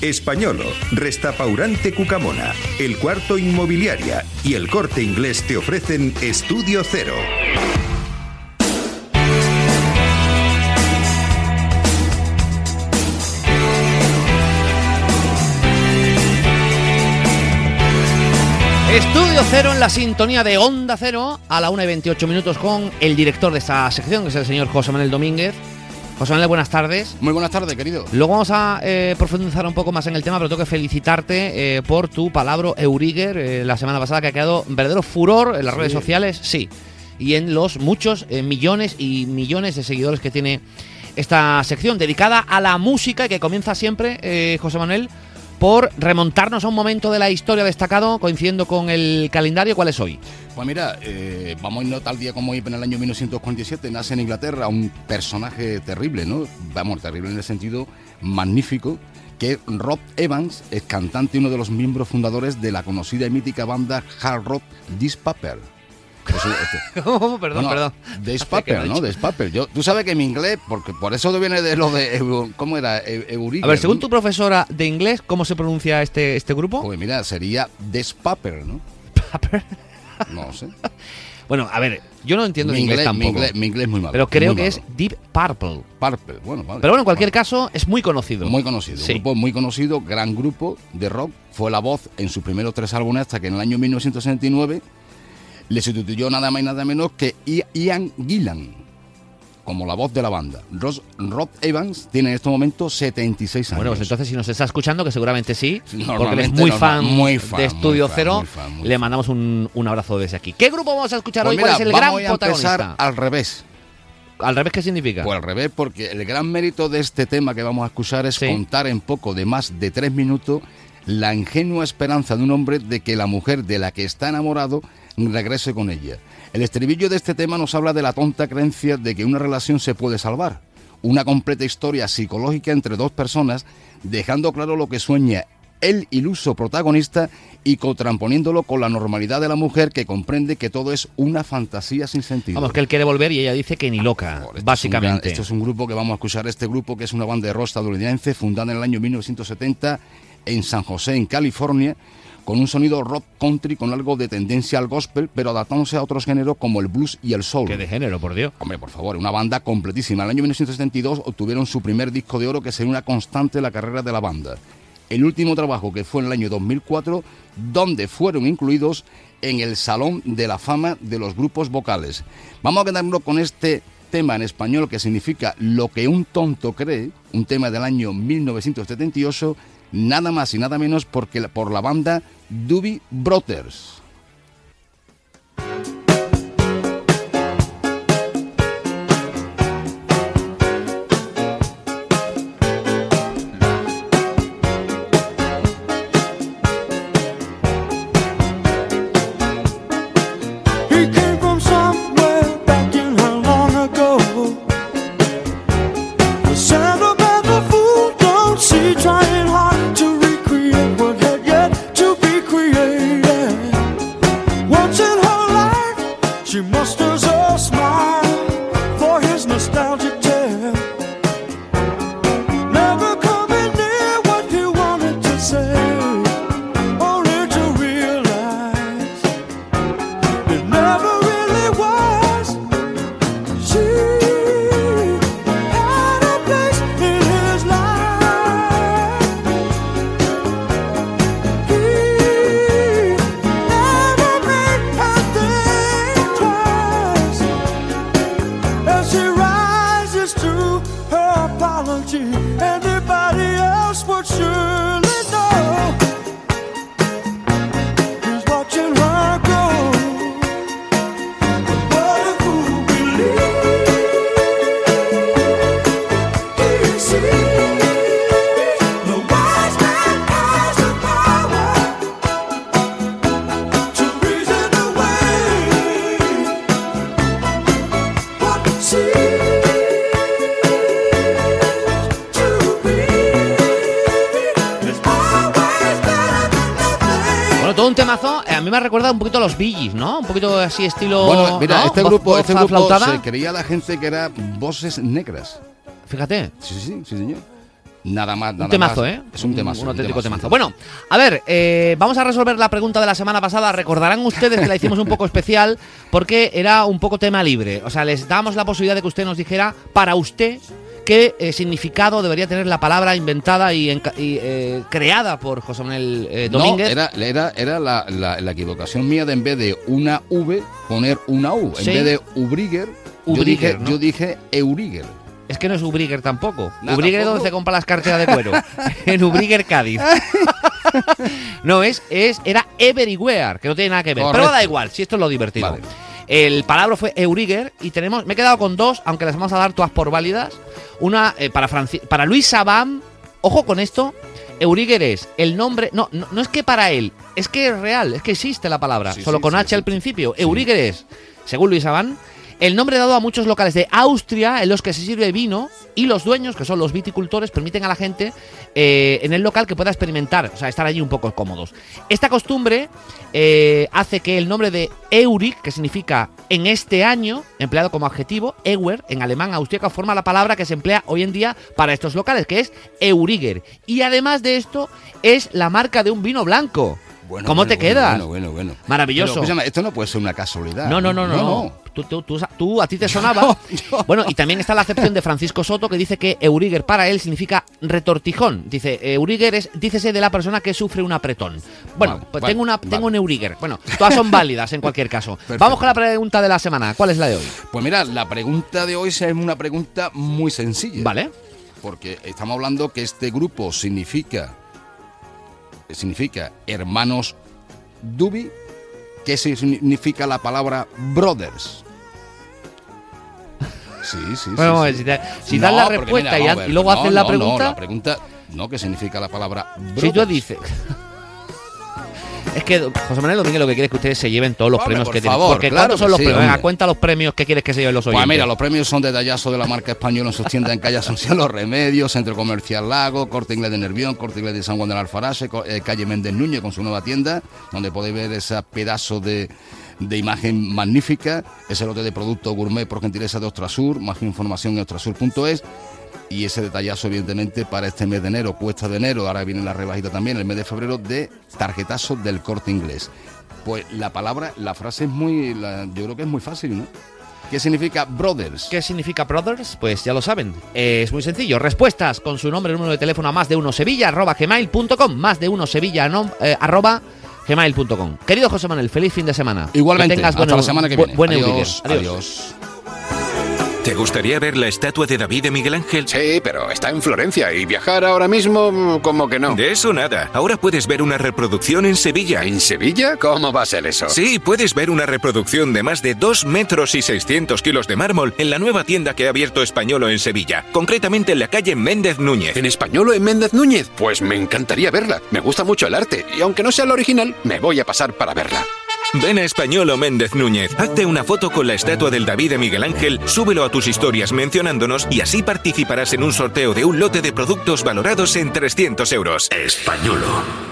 Españolo, Restapaurante Cucamona, El Cuarto Inmobiliaria y El Corte Inglés te ofrecen Estudio Cero. Estudio Cero en la sintonía de Onda Cero a la 1 y 28 minutos con el director de esta sección, que es el señor José Manuel Domínguez. José Manuel, buenas tardes. Muy buenas tardes, querido. Luego vamos a eh, profundizar un poco más en el tema, pero tengo que felicitarte eh, por tu palabra Euriger eh, la semana pasada, que ha quedado verdadero furor en las redes sociales, sí, y en los muchos millones y millones de seguidores que tiene esta sección dedicada a la música y que comienza siempre, José Manuel, por remontarnos a un momento de la historia destacado, coincidiendo con el calendario. ¿Cuál es hoy? Pues mira, eh, vamos a irnos tal día como hoy, en el año 1947, nace en Inglaterra un personaje terrible, ¿no? Vamos, terrible en el sentido magnífico, que Rob Evans, es cantante y uno de los miembros fundadores de la conocida y mítica banda hard rock This Paper. Oh, perdón, perdón. Days Paper, ¿no? Days Paper. Yo, tú sabes que mi inglés, porque por eso viene de lo de. ¿Cómo era? Euriger, a ver, según tu profesora de inglés, ¿cómo se pronuncia este, este grupo? Pues mira, sería Days Paper, ¿no? ¿Paper? No sé. Bueno, a ver, yo no entiendo mi inglés, tampoco. Mi inglés, es muy malo. Pero creo que es Deep Purple. Purple, bueno, vale. Pero bueno, en cualquier caso, es muy conocido. Muy conocido. Un grupo muy conocido, gran grupo de rock. Fue la voz en sus primeros tres álbumes hasta que en el año 1969 le sustituyó nada más y nada menos que Ian Gillan como la voz de la banda. Ross, Rod Evans tiene en estos momentos 76 años. Bueno, pues entonces si nos está escuchando, que seguramente sí, porque él es muy fan, muy fan de Estudio Cero, le mandamos un, abrazo desde aquí. ¿Qué grupo vamos a escuchar pues hoy? ¿Cuál es el vamos gran a empezar al revés. ¿Al revés qué significa? Pues al revés, porque el gran mérito de este tema que vamos a escuchar es contar en poco de más de tres minutos la ingenua esperanza de un hombre de que la mujer de la que está enamorado regrese con ella. El estribillo de este tema nos habla de la tonta creencia de que una relación se puede salvar. Una completa historia psicológica entre dos personas, dejando claro lo que sueña el iluso protagonista y contramponiéndolo con la normalidad de la mujer que comprende que todo es una fantasía sin sentido. Vamos, que él quiere volver y ella dice que ni loca, básicamente. Es esto es un grupo que vamos a escuchar, este grupo que es una banda de rock estadounidense fundada en el año 1970 en San José, en California, con un sonido rock country con algo de tendencia al gospel, pero adaptándose a otros géneros como el blues y el soul. ¿Qué de género, por Dios? Hombre, por favor, una banda completísima. En el año 1972 obtuvieron su primer disco de oro que sería una constante en la carrera de la banda. El último trabajo que fue en el año 2004, donde fueron incluidos en el Salón de la Fama de los Grupos Vocales. Vamos a quedarnos con este tema en español que significa Lo que un tonto cree, un tema del año 1978 nada más y nada menos porque, por la banda Doobie Brothers. Me ha recordado un poquito a los Billys, ¿no? Un poquito así estilo. Bueno, mira, este grupo, este grupo se creía la gente que era voces negras. Fíjate. Sí, sí, sí, señor. Nada más, nada un temazo, más. ¿eh? Es un temazo. Un, un auténtico temazo. temazo. Bueno, a ver, eh, vamos a resolver la pregunta de la semana pasada. Recordarán ustedes que la hicimos un poco especial porque era un poco tema libre. O sea, les damos la posibilidad de que usted nos dijera, para usted, qué eh, significado debería tener la palabra inventada y, enca- y, eh, creada por José Manuel eh, Domínguez. No, era, era, era la, la- la equivocación mía de en vez de una V poner una U. En Sí. vez de Ubriger, yo, Ubriger, dije, ¿no? yo dije Euriger. Es que no es Ubriger tampoco. Nada, Ubriger es donde se compra las carteras de cuero. en Ubriger Cádiz. no, es, es, era Everywhere, que no tiene nada que ver. Pero Correcto. da igual, si esto es lo divertido. Vale. El palabra fue Euriger y tenemos, me he quedado con dos, aunque las vamos a dar todas por válidas. Una eh, para, Franci- para Luis Sabam, ojo con esto, Euriger es el nombre, no, no, no es que para él, es que es real, es que existe la palabra, Sí, solo sí, con sí, H al principio. Euriger es, según Luis Sabam, el nombre dado a muchos locales de Austria en los que se sirve vino y los dueños, que son los viticultores, permiten a la gente eh, en el local que pueda experimentar, o sea, estar allí un poco cómodos. Esta costumbre eh, hace que el nombre de Eurig, que significa en este año, empleado como adjetivo, Ewer, en alemán austríaco, forma la palabra que se emplea hoy en día para estos locales, que es Euriger. Y además de esto, es la marca de un vino blanco. Bueno, ¿Cómo bueno, te bueno, quedas? Bueno, bueno, bueno. Maravilloso. Pero, esto no puede ser una casualidad. No, no, no, no. no. Tú, tú- tú- tú- a ti te sonaba. Bueno, y también está la acepción de Francisco Soto que dice que Euriger para él significa retortijón. Dice, Euriger es, dícese de la persona que sufre un apretón. Bueno, Vale, pues vale, tengo, una, vale. tengo un Euriger. Bueno, todas son válidas en cualquier caso. Vamos con la pregunta de la semana. ¿Cuál es la de hoy? Pues mira, la pregunta de hoy es una pregunta muy sencilla. Vale. Porque estamos hablando que este grupo significa significa hermanos Dubi. ¿Qué significa la palabra brothers? Sí, sí, sí. Bueno, sí. si, te- si No, das la respuesta mira, y, ver, luego no, haces la pregunta. No, la pregunta, no, ¿qué significa la palabra brothers? Si tú dices. Es que José Manuel Domínguez lo que quiere es que ustedes se lleven todos los Hombre, premios por que tienen. favor, Porque claro ¿cuántos son los sí, premios? Venga, cuenta los premios que quieres que se lleven los oyentes. Pues mira, los premios son detallazo de la marca española en sus tiendas en calle Asunción Los Remedios, Centro Comercial Lago, Corte Inglés de Nervión, Corte Inglés de San Juan del Alfarache, eh, calle Méndez Núñez con su nueva tienda, donde podéis ver ese pedazo de, de imagen magnífica, ese lote de producto gourmet por gentileza de Ostrasur, más información en ostrasur.es. Y ese detallazo, evidentemente, para este mes de enero, cuesta de enero, ahora viene la rebajita también, el mes de febrero, de tarjetazo del corte inglés. Pues la palabra, la frase es muy, la- yo creo que es muy fácil, ¿no? ¿Qué significa brothers? ¿Qué significa Brothers? Pues ya lo saben. Eh, Es muy sencillo. Respuestas con su nombre y número de teléfono a más de uno Sevilla arroba gmail.com. Más de uno Sevilla no- eh, arroba gmail.com. Querido José Manuel, feliz fin de semana. Igualmente, Que tengas hasta la semana que viene. Buen adiós, adiós. ¿Te gustaría ver la estatua de David de Miguel Ángel? Sí, pero está en Florencia y viajar ahora mismo mm, como que no. De eso nada. Ahora puedes ver una reproducción en Sevilla. ¿En Sevilla? ¿Cómo va a ser eso? Sí, puedes ver una reproducción de más de 2 metros y 600 kilos de mármol en la nueva tienda que ha abierto Españolo en Sevilla, concretamente en la calle Méndez Núñez. ¿En español o en Méndez Núñez? Pues me encantaría verla. Me gusta mucho el arte y aunque no sea la original, me voy a pasar para verla. Ven a Españolo Méndez Núñez, hazte una foto con la estatua del David de Miguel Ángel, súbelo a tus historias mencionándonos y así participarás en un sorteo de un lote de productos valorados en 300 euros. Españolo.